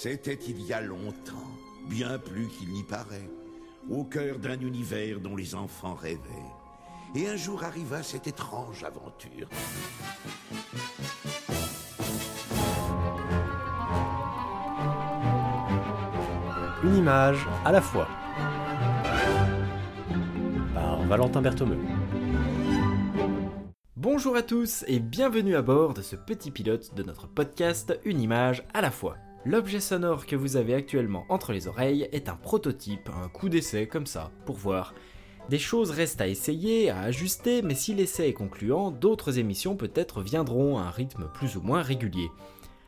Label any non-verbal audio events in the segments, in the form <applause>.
C'était il y a longtemps, bien plus qu'il n'y paraît, au cœur d'un univers dont les enfants rêvaient. Et un jour arriva cette étrange aventure. Une image à la fois. Par Valentin Berthomeux. Bonjour à tous et bienvenue à bord de ce petit pilote de notre podcast Une image à la fois. L'objet sonore que vous avez actuellement entre les oreilles est un prototype, un coup d'essai comme ça, pour voir. Des choses restent à essayer, à ajuster, mais si l'essai est concluant, d'autres émissions peut-être viendront à un rythme plus ou moins régulier.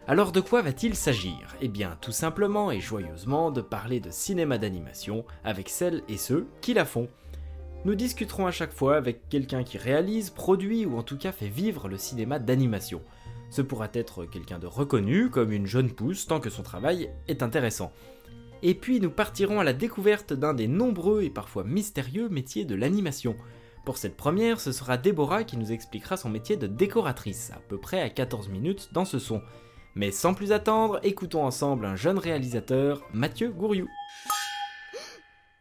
Alors de quoi va-t-il s'agir? Eh bien tout simplement et joyeusement de parler de cinéma d'animation avec celles et ceux qui la font. Nous discuterons à chaque fois avec quelqu'un qui réalise, produit ou en tout cas fait vivre le cinéma d'animation. Ce pourra être quelqu'un de reconnu, comme une jeune pousse, tant que son travail est intéressant. Et puis nous partirons à la découverte d'un des nombreux et parfois mystérieux métiers de l'animation. Pour cette première, ce sera Déborah qui nous expliquera son métier de décoratrice, à peu près à 14 minutes dans ce son. Mais sans plus attendre, écoutons ensemble un jeune réalisateur, Mathieu Gouriou.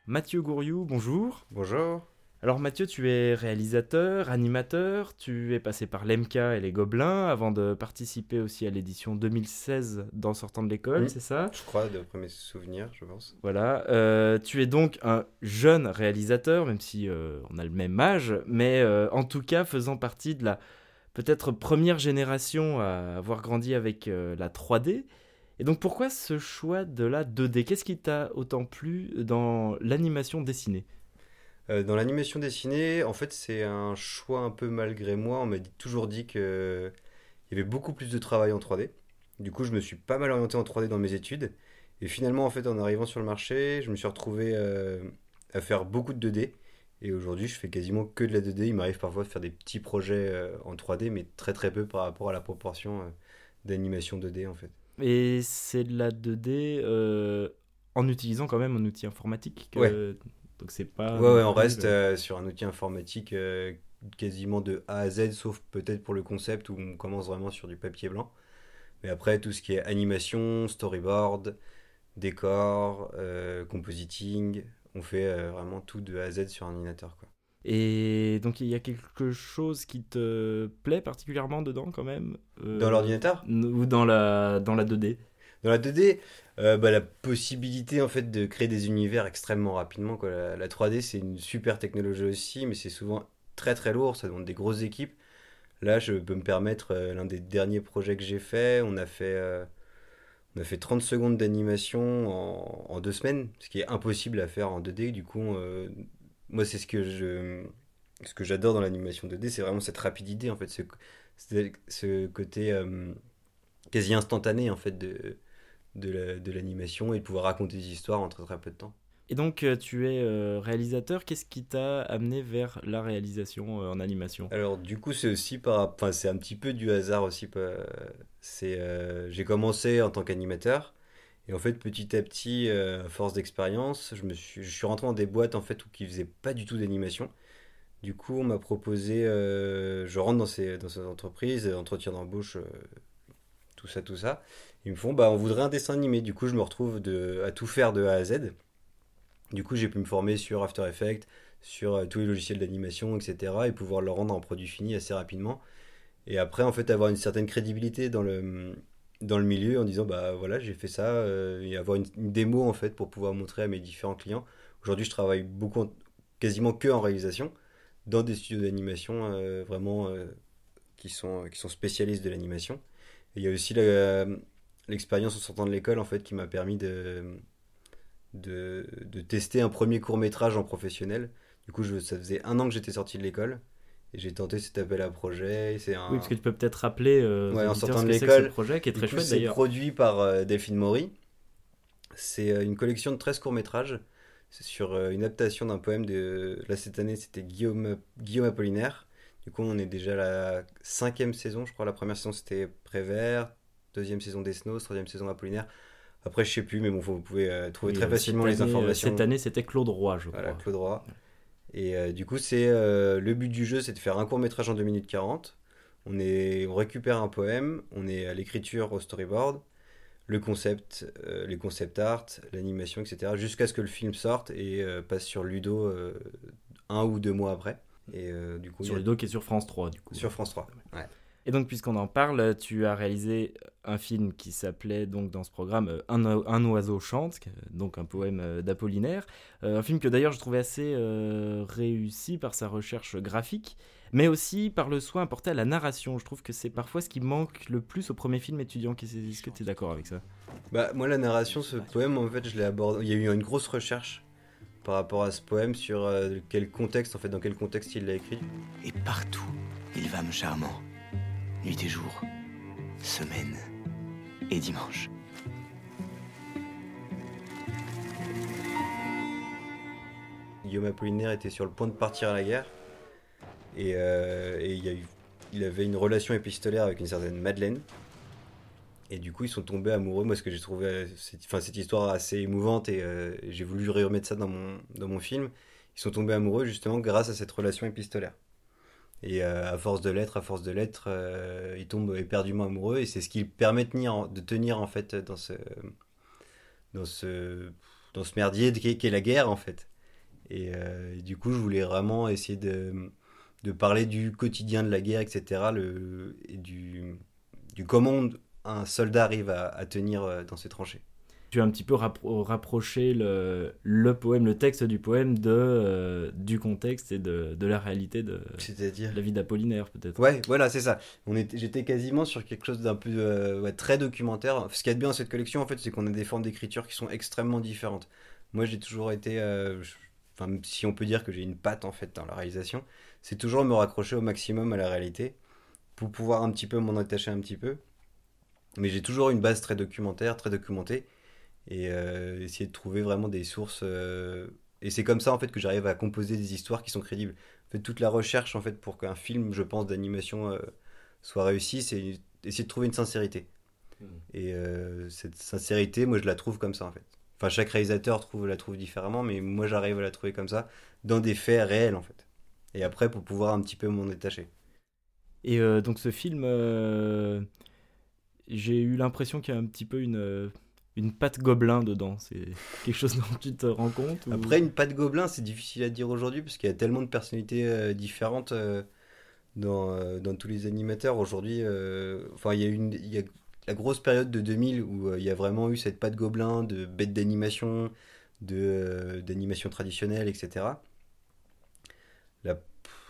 Mathieu Gouriou, bonjour. Bonjour. Alors Mathieu, tu es réalisateur, animateur, tu es passé par l'MK et les Gobelins avant de participer aussi à l'édition 2016 d'En sortant de l'école, c'est ça? Je crois, d'après mes souvenirs, je pense. Voilà, euh, tu es donc un jeune réalisateur, même si euh, on a le même âge, mais euh, en tout cas faisant partie de la peut-être première génération à avoir grandi avec la 3D. Et donc pourquoi ce choix de la 2D Qu'est-ce qui t'a autant plu dans l'animation dessinée? Euh, dans l'animation dessinée, en fait, c'est un choix un peu malgré moi. On m'a toujours dit que il y avait beaucoup plus de travail en 3D. Du coup, je me suis pas mal orienté en 3D dans mes études. Et finalement, en fait, en arrivant sur le marché, je me suis retrouvé euh, à faire beaucoup de 2D. Et aujourd'hui, je fais quasiment que de la 2D. Il m'arrive parfois de faire des petits projets euh, en 3D, mais très très peu par rapport à la proportion euh, d'animation 2D, en fait. Et c'est de la 2D euh, en utilisant quand même un outil informatique. que- Ouais. Donc c'est pas. Ouais, on reste euh, euh, sur un outil informatique euh, quasiment de A à Z, sauf peut-être pour le concept où on commence vraiment sur du papier blanc. Mais après, tout ce qui est animation, storyboard, décor, euh, compositing, on fait euh, vraiment tout de A à Z sur un ordinateur, quoi. Et donc il y a quelque chose qui te plaît particulièrement dedans quand même euh, Dans l'ordinateur? Ou dans la, dans la 2D Dans la 2D, euh, bah, la possibilité en fait de créer des univers extrêmement rapidement. Quoi. La, la 3D, c'est une super technologie aussi, mais c'est souvent très très lourd, ça demande des grosses équipes. Là, je peux me permettre, euh, l'un des derniers projets que j'ai fait, on a fait, euh, on a fait 30 secondes d'animation en, deux semaines, ce qui est impossible à faire en 2D. Du coup, moi, c'est ce que je, ce que j'adore dans l'animation 2D, c'est vraiment cette rapidité, en fait, ce, ce, côté quasi instantané, en fait, de de la- de l'animation et de pouvoir raconter des histoires en très très peu de temps. Et donc euh, tu es euh, réalisateur, qu'est-ce qui t'a amené vers la réalisation euh, en animation? Alors du coup c'est aussi par, enfin c'est un petit peu du hasard aussi. C'est, euh, j'ai commencé en tant qu'animateur et en fait petit à petit, euh, à force d'expérience, je me suis, je suis rentré dans des boîtes en fait où qui faisaient pas du tout d'animation. Du coup on m'a proposé, euh, je rentre dans ces dans ces entreprises, entretien d'embauche, tout ça tout ça. Ils me font bah on voudrait un dessin animé. Du coup je me retrouve de, à tout faire de A à Z. Du coup, j'ai pu me former sur After Effects, sur euh, tous les logiciels d'animation, etc. et pouvoir le rendre en produit fini assez rapidement. Et après, en fait, avoir une certaine crédibilité dans le, dans le milieu en disant, bah voilà, j'ai fait ça, euh, et avoir une, démo, en fait, pour pouvoir montrer à mes différents clients. Aujourd'hui, je travaille beaucoup, en- quasiment que en réalisation, dans des studios d'animation euh, vraiment qui sont, qui sont spécialistes de l'animation. Il y a aussi la- l'expérience en sortant de l'école, en fait, qui m'a permis de de, de tester un premier court métrage en professionnel. Du coup, je, ça faisait un an que j'étais sorti de l'école et j'ai tenté cet appel à projet. C'est un, Oui, parce que tu peux peut-être rappeler euh, Ouais, en sortant de c'est l'école, projet qui est du très coup, chouette c'est d'ailleurs. produit par euh, Delphine Maury. C'est euh, une collection de 13 courts métrages. C'est sur euh, une adaptation d'un poème de. Là, cette année, c'était Guillaume, Guillaume Apollinaire. Du coup, on est déjà à la cinquième saison, je crois. La première saison, c'était Prévert. Deuxième saison Des Snows. Troisième saison Apollinaire. Après, je sais plus, mais bon, vous pouvez euh, trouver Oui, très euh, facilement les euh, informations. Cette année, c'était Claude Roy, je Voilà, crois. Claude Roy. Et euh, du coup, c'est euh, le but du jeu, c'est de faire un court métrage en 2 minutes 40. On, est, on récupère un poème, on est à l'écriture, au storyboard. le concept, les concept art, l'animation, etc. Jusqu'à ce que le film sorte et passe sur Ludo un ou deux mois après. Et du coup, sur Ludo qui est sur France 3, du coup. Sur France 3, ouais. Et donc, puisqu'on en parle, tu as réalisé un film qui s'appelait donc dans ce programme euh, un, oiseau chante, donc un poème euh, d'Apollinaire. Euh, un film que d'ailleurs je trouvais assez réussi par sa recherche graphique, mais aussi par le soin apporté à la narration. Je trouve que c'est parfois ce qui manque le plus au premier film étudiant. Est-ce que tu es d'accord avec ça? Bah moi la narration, ce poème en fait je l'ai abordé. Il y a eu une grosse recherche par rapport à ce poème sur quel contexte en fait dans quel contexte il l'a écrit. Et partout, il va me charmant nuit et jour, semaine et dimanche. Guillaume Apollinaire était sur le point de partir à la guerre et, euh, il, avait une relation épistolaire avec une certaine Madeleine. Et du coup, ils sont tombés amoureux. Moi, ce que j'ai trouvé cette, enfin, cette histoire assez émouvante et euh, j'ai voulu remettre ça dans mon, dans mon film. Ils sont tombés amoureux justement grâce à cette relation épistolaire. Et euh, à force de l'être, à force de l'être, euh, il tombe éperdument amoureux et c'est ce qui permet de tenir, en fait dans ce, dans ce, merdier qui est, la guerre en fait. Euh, et, du coup, je voulais vraiment essayer de, parler du quotidien de la guerre, etc. Et du, du comment un soldat arrive à, à tenir dans ses tranchées tu as un petit peu rapproché le, le, poème, le texte du poème de, euh, du contexte et de, de la réalité de, C'est-à-dire la vie d'Apollinaire, peut-être. Ouais, voilà, c'est ça. J'étais quasiment sur quelque chose d'un peu euh, très documentaire. Ce qu'il y a de bien dans cette collection, en fait, c'est qu'on a des formes d'écriture qui sont extrêmement différentes. Moi, j'ai toujours été, euh, enfin, si on peut dire que j'ai une patte en fait dans la réalisation, c'est toujours me raccrocher au maximum à la réalité pour pouvoir un petit peu m'en attacher un petit peu. Mais j'ai toujours une base très documentaire, très documentée et euh, essayer de trouver vraiment des sources. Euh, et c'est comme ça en fait que j'arrive à composer des histoires qui sont crédibles. En fait, toute la recherche en fait pour qu'un film, je pense, d'animation euh, soit réussi, c'est essayer de trouver une sincérité. Hmm. Et cette sincérité, moi, je la trouve comme ça en fait. Enfin, chaque réalisateur trouve, la trouve différemment, mais moi, j'arrive à la trouver comme ça, dans des faits réels en fait. Et après, pour pouvoir un petit peu m'en détacher. Et donc, ce film, j'ai eu l'impression qu'il y a un petit peu une une patte gobelin dedans C'est <laughs> quelque chose dont tu te rends compte Après, une patte gobelin, c'est difficile à dire aujourd'hui parce qu'il y a tellement de personnalités euh, différentes euh, dans, euh, dans, tous les animateurs. Aujourd'hui, enfin, il y a une. Y a la grosse période de 2000 où il y a vraiment eu cette patte gobelin de bêtes d'animation, d'animation traditionnelle, etc. La,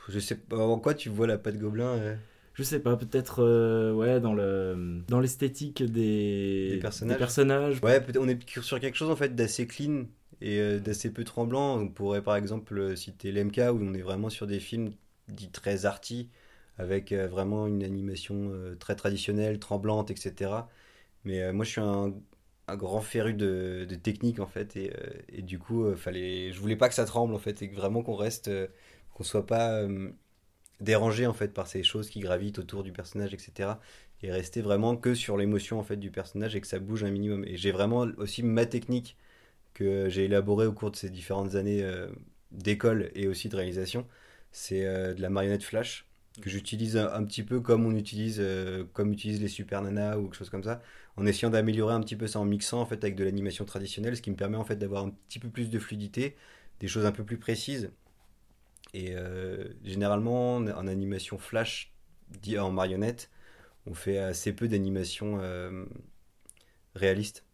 je sais pas en quoi tu vois la patte gobelin je sais pas, peut-être euh, ouais dans le dans l'esthétique des, personnages. personnages. Ouais, on est sur quelque chose en fait d'assez clean et euh, d'assez peu tremblant. On pourrait par exemple euh, citer l'MK où on est vraiment sur des films dits très arty avec vraiment une animation très traditionnelle, tremblante, etc. Mais moi je suis un, un grand féru de, de, technique en fait et, et du coup fallait je voulais pas que ça tremble en fait et vraiment qu'on reste qu'on soit pas dérangé en fait par ces choses qui gravitent autour du personnage, etc. Et rester vraiment que sur l'émotion en fait du personnage et que ça bouge un minimum. Et j'ai vraiment aussi ma technique que j'ai élaborée au cours de ces différentes années euh, d'école et aussi de réalisation, c'est euh, de la marionnette flash que j'utilise un, petit peu comme on utilise euh, comme utilisent les super nanas ou quelque chose comme ça en essayant d'améliorer un petit peu ça en mixant en fait avec de l'animation traditionnelle ce qui me permet en fait d'avoir un petit peu plus de fluidité des choses un peu plus précises et euh, généralement, en animation flash, en marionnette, on fait assez peu d'animation euh, réaliste.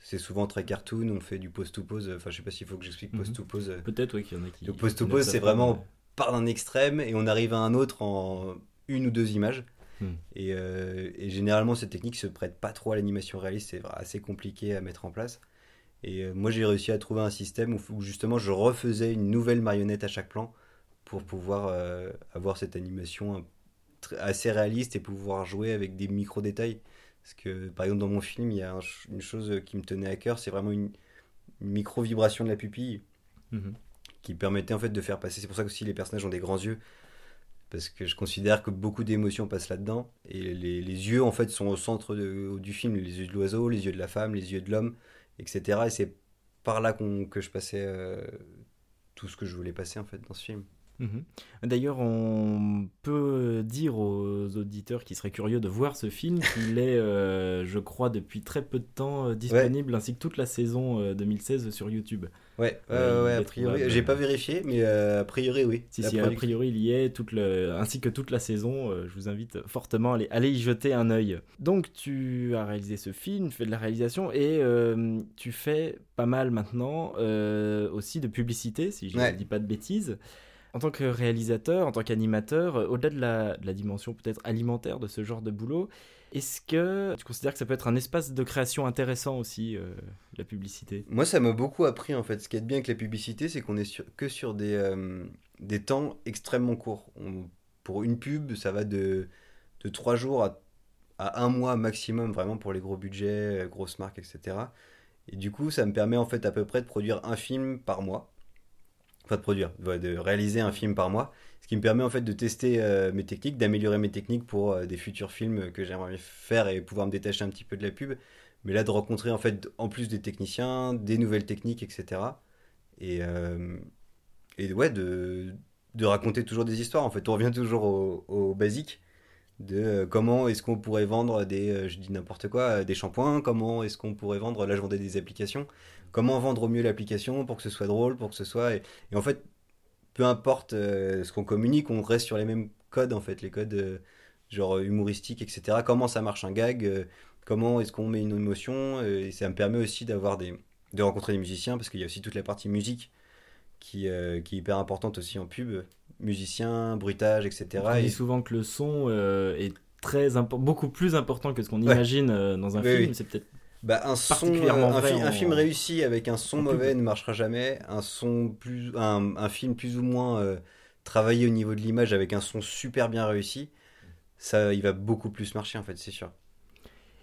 C'est souvent très cartoon, on fait du pose-to-pose. Enfin, je sais pas s'il faut que j'explique mhm. pose-to-pose. Peut-être, oui, qu'il y en a qui. Le pose-to-pose, c'est vraiment on part d'un extrême et on arrive à un autre en une ou deux images. Hmm. Et, euh, et, généralement, cette technique se prête pas trop à l'animation réaliste, c'est assez compliqué à mettre en place. Et euh, moi, j'ai réussi à trouver un système où, justement je refaisais une nouvelle marionnette à chaque plan pour pouvoir euh, avoir cette animation assez réaliste et pouvoir jouer avec des micro-détails. Parce que, par exemple, dans mon film, il y a une chose qui me tenait à cœur, c'est vraiment une, micro-vibration de la pupille mhm. qui permettait en fait de faire passer. C'est pour ça que aussi les personnages ont des grands yeux. Parce que je considère que beaucoup d'émotions passent là-dedans. Et les, les, yeux, en fait, sont au centre du film. Les yeux de l'oiseau, les yeux de la femme, les yeux de l'homme etc. Et c'est par là que je passais euh, tout ce que je voulais passer en fait dans ce film. Mhm. D'ailleurs, on peut dire aux auditeurs qui seraient curieux de voir ce film qu'il est, euh, <laughs> je crois, depuis très peu de temps euh, disponible, ainsi que toute la saison euh, 2016 sur YouTube. Ouais, ouais, a priori, j'ai pas vérifié, mais euh, a priori, oui. Si, si, a priori, il y est, toute le... ainsi que toute la saison. euh, je vous invite fortement à aller, aller y jeter un œil. Donc, tu as réalisé ce film, tu fais de la réalisation et euh, tu fais pas mal maintenant euh, aussi de publicité, si je ne Ouais. dis pas de bêtises. En tant que réalisateur, en tant qu'animateur, euh, au-delà de la, dimension peut-être alimentaire de ce genre de boulot, est-ce que tu considères que ça peut être un espace de création intéressant aussi, euh, la publicité? Moi, ça m'a beaucoup appris en fait. Ce qui est bien avec la publicité, c'est qu'on est que sur des, euh, des temps extrêmement courts. Pour une pub, ça va de, de 3 jours à, à un mois maximum, vraiment pour les gros budgets, grosses marques, etc. Et du coup, ça me permet en fait à peu près de produire un film par mois. De produire, de réaliser un film par mois. Ce qui me permet en fait de tester euh, mes techniques, d'améliorer mes techniques pour euh, des futurs films que j'aimerais faire et pouvoir me détacher un petit peu de la pub. Mais là, de rencontrer en fait, en plus des techniciens, des nouvelles techniques, etc. Et, euh, et ouais, de, raconter toujours des histoires. En fait, on revient toujours au, au basique de comment est-ce qu'on pourrait vendre des, je dis n'importe quoi, des shampoings, comment est-ce qu'on pourrait vendre, là je vendais des applications, comment vendre au mieux l'application pour que ce soit drôle, pour que ce soit... Et, et en fait, peu importe euh, ce qu'on communique, on reste sur les mêmes codes, en fait, les codes euh, genre humoristiques, etc. Comment ça marche un gag, euh, comment est-ce qu'on met une émotion, euh, et ça me permet aussi d'avoir des... de rencontrer des musiciens, parce qu'il y a aussi toute la partie musique qui, euh, qui est hyper importante aussi en pub, musiciens, bruitage, etc. On Et- dit souvent que le son euh, est très beaucoup plus important que ce qu'on Ouais. imagine euh, dans un Oui, film. oui. C'est peut-être Bah, un son, euh, un, film réussi avec un son en pub. mauvais ne marchera jamais. Un son plus, un, un film plus ou moins euh, travaillé au niveau de l'image avec un son super bien réussi, ça, il va beaucoup plus marcher en fait, c'est sûr.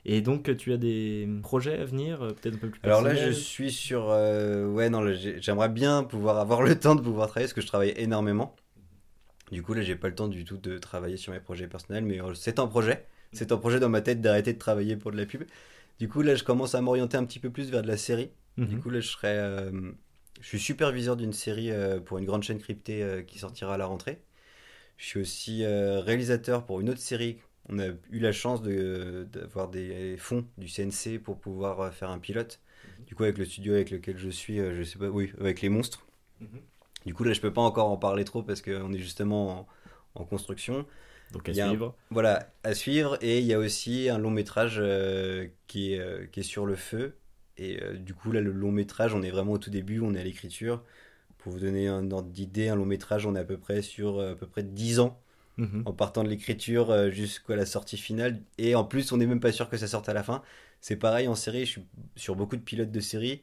Et donc, tu as des projets à venir, euh, peut-être un peu plus Alors là, je suis sur, euh, ouais, non, j'aimerais bien pouvoir avoir le <laughs> temps de pouvoir travailler parce que je travaille énormément. Du coup, là, j'ai pas le temps du tout de travailler sur mes projets personnels, mais c'est un projet. C'est un projet dans ma tête d'arrêter de travailler pour de la pub. Du coup, là, je commence à m'orienter un petit peu plus vers de la série. Du Mhm. coup, là, je serai. euh, je suis superviseur d'une série euh, pour une grande chaîne cryptée euh, qui sortira à la rentrée. Je suis aussi réalisateur pour une autre série. On a eu la chance de- d'avoir des fonds du CNC pour pouvoir faire un pilote. Du coup, avec le studio avec lequel je suis, je sais pas, oui, avec les monstres. Mhm. Du coup, là, je peux pas encore en parler trop parce qu'on est justement en, en construction. Donc, à il y a un- suivre. Voilà, à suivre. Et il y a aussi un long métrage euh, qui, est, euh, qui est sur le feu. Et euh, du coup, là, le long métrage, on est vraiment au tout début, on est à l'écriture. Pour vous donner un ordre d'idée, un long métrage, on est à peu près sur à peu près 10 ans Mhm. en partant de l'écriture jusqu'à la sortie finale. Et en plus, on n'est même pas sûr que ça sorte à la fin. C'est pareil en série, je suis sur beaucoup de pilotes de série.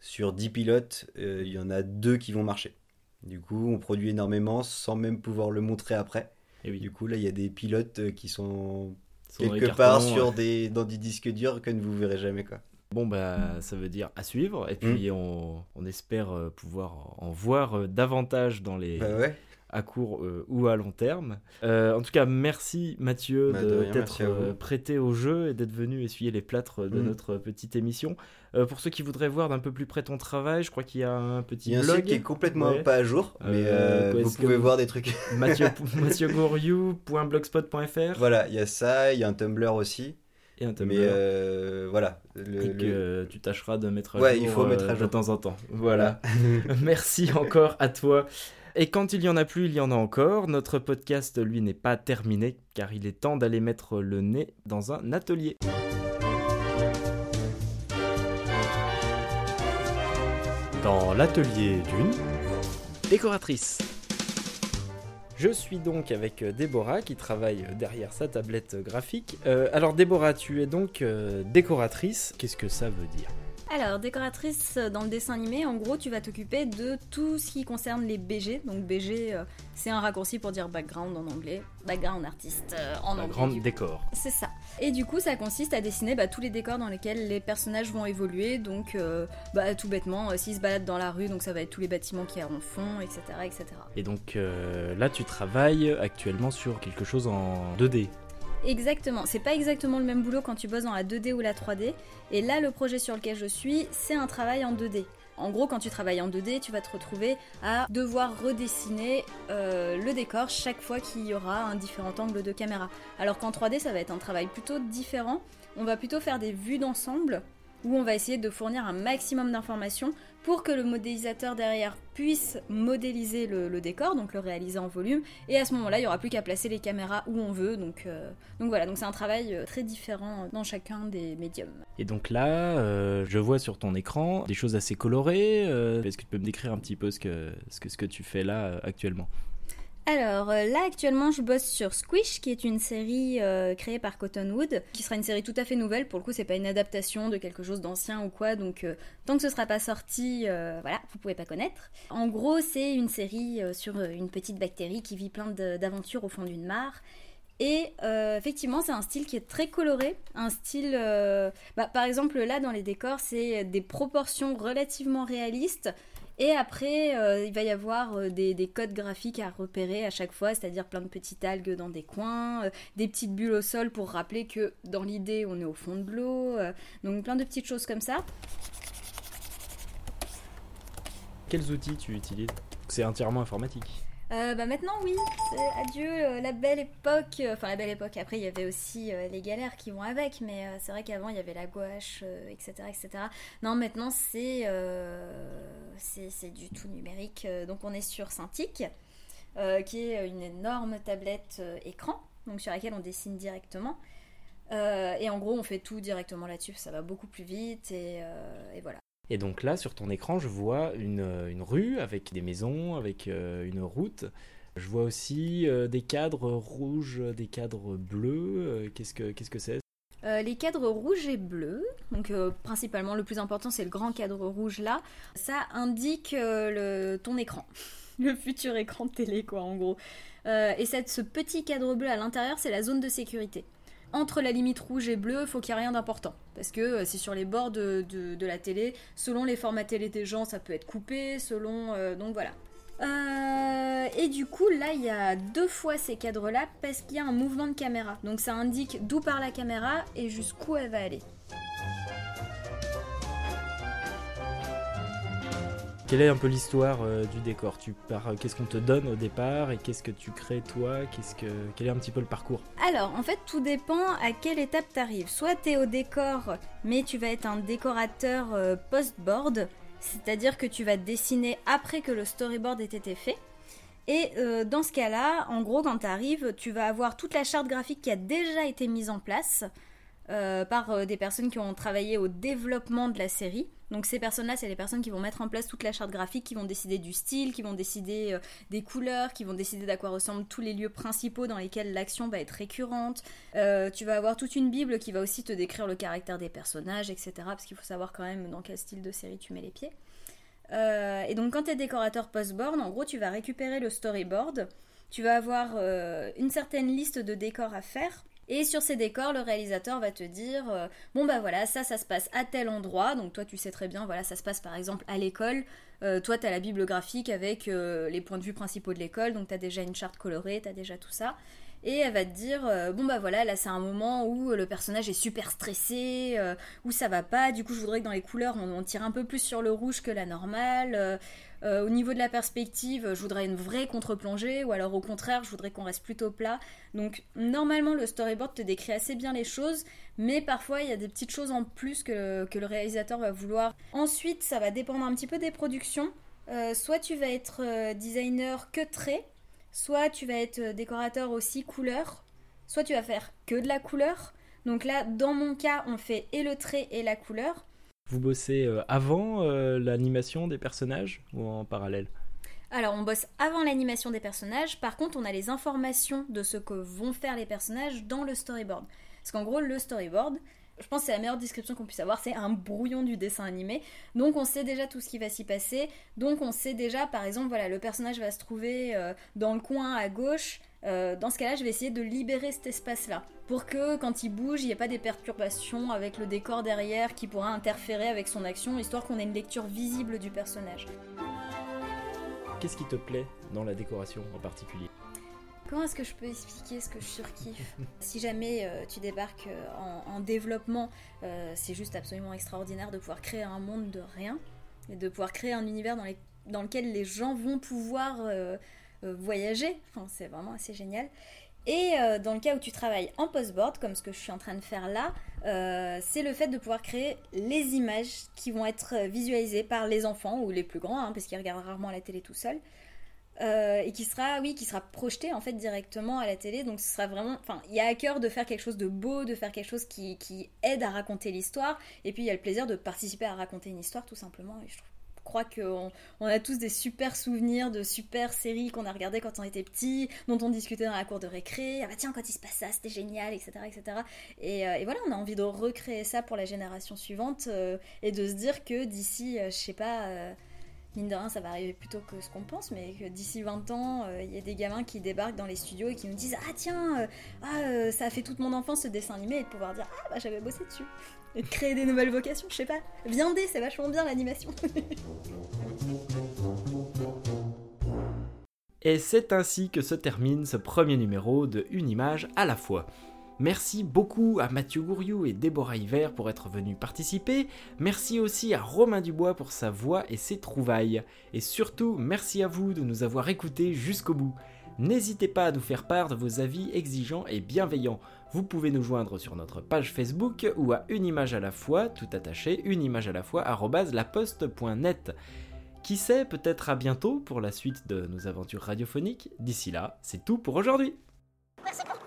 Sur 10 pilotes, euh, il y en a deux qui vont marcher. Du coup, on produit énormément sans même pouvoir le montrer après. Et oui, Du coup, là, il y a des pilotes euh, qui sont quelque part cartons, sur des, dans des disques durs que vous verrez jamais. Quoi. Bon, bah, ça veut dire à suivre. Et Mm. puis, on, on espère euh, pouvoir en voir euh, davantage dans les, Bah ouais. À court euh, ou à long terme. Euh, en tout cas, merci Mathieu Bah, de vous. euh, prêté au jeu et d'être venu essuyer les plâtres de Mm. notre petite émission. Pour ceux qui voudraient voir d'un peu plus près ton travail, je crois qu'il y a un petit Il y a un blog. site qui est complètement Ouais. pas à jour, mais vous pouvez voir des trucs. <laughs> Mathieu, mathieugoriou.blogspot.fr voilà, il y a ça, il y a un Tumblr aussi. et un Tumblr. Mais euh, voilà. Le- et que tu tâcheras de mettre à Ouais, jour il faut mettre à euh, de jour. temps en temps. Voilà. <laughs> Merci encore à toi. Et quand il y en a plus, il y en a encore. Notre podcast, lui, n'est pas terminé, car il est temps d'aller mettre le nez dans un atelier. Dans l'atelier d'une décoratrice. Je suis donc avec euh, Déborah qui travaille derrière sa tablette graphique. Euh, alors Déborah, tu es donc euh, décoratrice. Qu'est-ce que ça veut dire? Alors, décoratrice dans le dessin animé, en gros, tu vas t'occuper de tout ce qui concerne les BG. Donc, BG, euh, c'est un raccourci pour dire background en anglais, background artiste euh, en anglais. coup. décor. C'est ça. Et du coup, ça consiste à dessiner bah, tous les décors dans lesquels les personnages vont évoluer. Donc, euh, bah, tout bêtement, euh, s'ils se baladent dans la rue, donc ça va être tous les bâtiments qui en fond, etc. etc. Et donc euh, là, tu travailles actuellement sur quelque chose en 2D. Exactement, c'est pas exactement le même boulot quand tu bosses dans la 2D ou la 3D. Et là, le projet sur lequel je suis, c'est un travail en 2D. En gros, quand tu travailles en 2D, tu vas te retrouver à devoir redessiner euh, le décor chaque fois qu'il y aura un différent angle de caméra. Alors qu'en 3D, ça va être un travail plutôt différent. On va plutôt faire des vues d'ensemble où on va essayer de fournir un maximum d'informations pour que le modélisateur derrière puisse modéliser le, décor, donc le réaliser en volume. Et à ce moment-là, il n'y aura plus qu'à placer les caméras où on veut. Donc, euh, voilà, donc c'est un travail euh, très différent dans chacun des médiums. Et donc là, euh, je vois sur ton écran des choses assez colorées. Est-ce que tu peux me décrire un petit peu ce que tu fais là actuellement? Alors euh, là actuellement je bosse sur Squish qui est une série euh, créée par Cottonwood qui sera une série tout à fait nouvelle. Pour le coup c'est pas une adaptation de quelque chose d'ancien ou quoi. Donc euh, tant que ce sera pas sorti voilà vous pouvez pas connaître. En gros c'est une série sur une petite bactérie qui vit plein d'aventures au fond d'une mare. Et effectivement, c'est un style qui est très coloré, un style, bah, par exemple là dans les décors, c'est des proportions relativement réalistes, et après, euh, il va y avoir euh, des, codes graphiques à repérer à chaque fois, c'est-à-dire plein de petites algues dans des coins, euh, des petites bulles au sol pour rappeler que dans l'idée, on est au fond de l'eau. donc plein de petites choses comme ça. Quels outils tu utilises? C'est entièrement informatique. Euh, bah maintenant oui, adieu euh, la belle époque. Euh, enfin la belle époque. Après il y avait aussi les galères qui vont avec, mais c'est vrai qu'avant il y avait la gouache, etc., etc. Non maintenant c'est c'est du tout numérique. Donc on est sur Cintiq, qui est une énorme tablette écran, donc sur laquelle on dessine directement. et en gros on fait tout directement là-dessus, ça va beaucoup plus vite et voilà. Et donc là, sur ton écran, je vois une, rue avec des maisons, avec euh, une route. Je vois aussi euh, des cadres rouges, des cadres bleus. Euh, qu'est-ce que qu'est-ce que c'est? Les cadres rouges et bleus, donc principalement le plus important c'est le grand cadre rouge là, ça indique ton écran, <laughs> le futur écran de télé quoi en gros. et cette, ce petit cadre bleu à l'intérieur c'est la zone de sécurité entre la limite rouge et bleue, faut qu'il n'y ait rien d'important. Parce que euh, c'est sur les bords de, la télé. Selon les formats télé des gens, ça peut être coupé. Selon. Euh, donc voilà. Euh, et du coup, là, il y a deux fois ces cadres-là parce qu'il y a un mouvement de caméra. Donc ça indique d'où part la caméra et jusqu'où elle va aller. Quelle est un peu l'histoire euh, du décor? Tu pars, euh, qu'est-ce qu'on te donne au départ et qu'est-ce que tu crées toi? Qu'est-ce que, quel est un petit peu le parcours? Alors, en fait, tout dépend à quelle étape tu arrives. Soit tu es au décor, mais tu vas être un décorateur euh, post-board, c'est-à-dire que tu vas dessiner après que le storyboard ait été fait. Et dans ce cas-là, en gros, quand tu arrives, tu vas avoir toute la charte graphique qui a déjà été mise en place par des personnes qui ont travaillé au développement de la série. Donc ces personnes-là, c'est les personnes qui vont mettre en place toute la charte graphique, qui vont décider du style, qui vont décider euh, des couleurs, qui vont décider d'à quoi ressemblent tous les lieux principaux dans lesquels l'action va être récurrente. Euh, tu vas avoir toute une bible qui va aussi te décrire le caractère des personnages, etc. Parce qu'il faut savoir quand même dans quel style de série tu mets les pieds. Euh, et donc quand tu es décorateur post-board, en gros tu vas récupérer le storyboard, tu vas avoir une certaine liste de décors à faire et sur ces décors, le réalisateur va te dire euh, bon bah voilà, ça ça se passe à tel endroit. Donc toi tu sais très bien, voilà, ça se passe par exemple à l'école. Euh, toi tu as la bible graphique avec euh, les points de vue principaux de l'école, donc tu déjà une charte colorée, tu déjà tout ça. Et elle va te dire bon bah voilà, là c'est un moment où le personnage est super stressé, où ça va pas. Du coup, je voudrais que dans les couleurs on tire un peu plus sur le rouge que la normale. Euh, au niveau de la perspective, je voudrais une vraie contre-plongée, ou alors au contraire, je voudrais qu'on reste plutôt plat. Donc normalement, le storyboard te décrit assez bien les choses, mais parfois il y a des petites choses en plus que, le réalisateur va vouloir. Ensuite, ça va dépendre un petit peu des productions. Euh, soit tu vas être euh, designer que trait, soit tu vas être décorateur aussi couleur, soit tu vas faire que de la couleur. Donc là, dans mon cas, on fait et le trait et la couleur. Vous bossez euh, avant euh, l'animation des personnages ou en parallèle? Alors, on bosse avant l'animation des personnages. Par contre, on a les informations de ce que vont faire les personnages dans le storyboard. Parce qu'en gros, le storyboard, je pense que c'est la meilleure description qu'on puisse avoir, c'est un brouillon du dessin animé. Donc on sait déjà tout ce qui va s'y passer. Donc on sait déjà, par exemple, voilà, le personnage va se trouver euh, dans le coin à gauche. Euh, dans ce cas-là, je vais essayer de libérer cet espace-là pour que quand il bouge, il n'y ait pas des perturbations avec le décor derrière qui pourra interférer avec son action, histoire qu'on ait une lecture visible du personnage. Qu'est-ce qui te plaît dans la décoration en particulier? Comment est-ce que je peux expliquer ce que je surkiffe <laughs> Si jamais euh, tu débarques euh, en, développement, c'est juste absolument extraordinaire de pouvoir créer un monde de rien. et de pouvoir créer un univers dans, les, dans lequel les gens vont pouvoir euh, euh, voyager. Enfin, c'est vraiment assez génial. Et euh, dans le cas où tu travailles en post-board, comme ce que je suis en train de faire là, euh, c'est le fait de pouvoir créer les images qui vont être visualisées par les enfants ou les plus grands, hein, parce qu'ils regardent rarement la télé tout seuls. Euh, et qui sera, oui, qui sera projeté en fait directement à la télé. Donc ce sera vraiment, enfin, il y a à cœur de faire quelque chose de beau, de faire quelque chose qui, qui aide à raconter l'histoire. Et puis il y a le plaisir de participer à raconter une histoire tout simplement. Je crois qu'on on a tous des super souvenirs de super séries qu'on a regardées quand on était petit, dont on discutait dans la cour de récré. Ah bah tiens, quand il se passe ça, c'était génial, etc. etc. Et, euh, et, voilà, on a envie de recréer ça pour la génération suivante euh, et de se dire que d'ici, euh, je sais pas mine de rien, ça va arriver plus tôt que ce qu'on pense, mais que d'ici 20 ans, il y a des gamins qui débarquent dans les studios et qui me disent Ah, tiens, ah, ça a fait toute mon enfance ce dessin animé, et de pouvoir dire Ah, bah j'avais bossé dessus. Et de créer des nouvelles vocations, je sais pas. Viandé, c'est vachement bien l'animation. <laughs> Et c'est ainsi que se termine ce premier numéro de Une image à la fois. Merci beaucoup à Mathieu Gouriou et Déborah Hiver pour être venus participer. Merci aussi à Romain Dubois pour sa voix et ses trouvailles. Et surtout, merci à vous de nous avoir écoutés jusqu'au bout. N'hésitez pas à nous faire part de vos avis exigeants et bienveillants. Vous pouvez nous joindre sur notre page Facebook ou à une image à la fois, tout attaché, une image à la fois, laposte.net. Qui sait, peut-être à bientôt pour la suite de nos aventures radiophoniques. D'ici là, c'est tout pour aujourd'hui. Merci pour tout